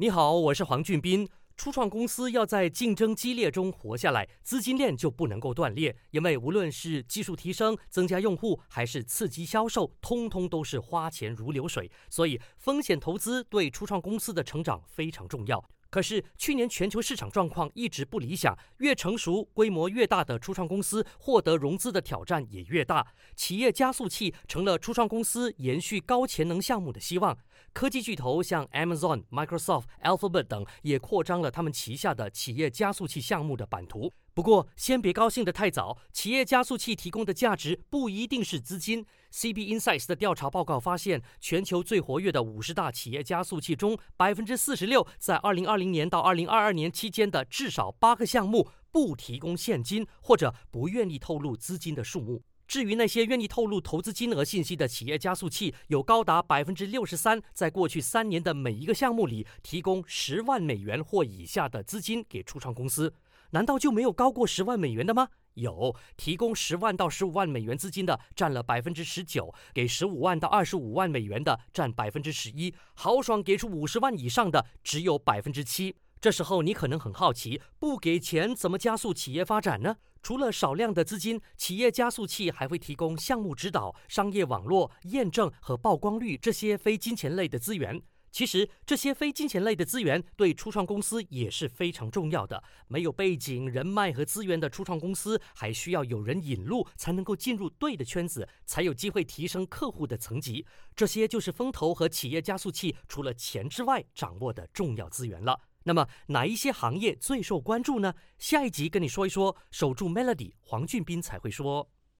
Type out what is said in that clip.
你好，我是黄俊斌。初创公司要在竞争激烈中活下来，资金链就不能够断裂，因为无论是技术提升、增加用户，还是刺激销售，通通都是花钱如流水。所以，风险投资对初创公司的成长非常重要。可是去年全球市场状况一直不理想，越成熟、规模越大的初创公司获得融资的挑战也越大。企业加速器成了初创公司延续高潜能项目的希望。科技巨头像 Amazon、Microsoft、Alphabet 等也扩张了他们旗下的企业加速器项目的版图。不过，先别高兴得太早。企业加速器提供的价值不一定是资金。CB Insights 的调查报告发现，全球最活跃的五十大企业加速器中，百分之四十六在二零二零年到二零二二年期间的至少八个项目不提供现金，或者不愿意透露资金的数目。至于那些愿意透露投资金额信息的企业加速器，有高达百分之六十三在过去三年的每一个项目里提供十万美元或以下的资金给初创公司。难道就没有高过十万美元的吗？有，提供十万到十五万美元资金的占了百分之十九，给十五万到二十五万美元的占百分之十一，豪爽给出五十万以上的只有百分之七。这时候你可能很好奇，不给钱怎么加速企业发展呢？除了少量的资金，企业加速器还会提供项目指导、商业网络、验证和曝光率这些非金钱类的资源。其实这些非金钱类的资源对初创公司也是非常重要的。没有背景、人脉和资源的初创公司，还需要有人引路，才能够进入对的圈子，才有机会提升客户的层级。这些就是风投和企业加速器除了钱之外掌握的重要资源了。那么哪一些行业最受关注呢？下一集跟你说一说。守住 Melody，黄俊斌才会说。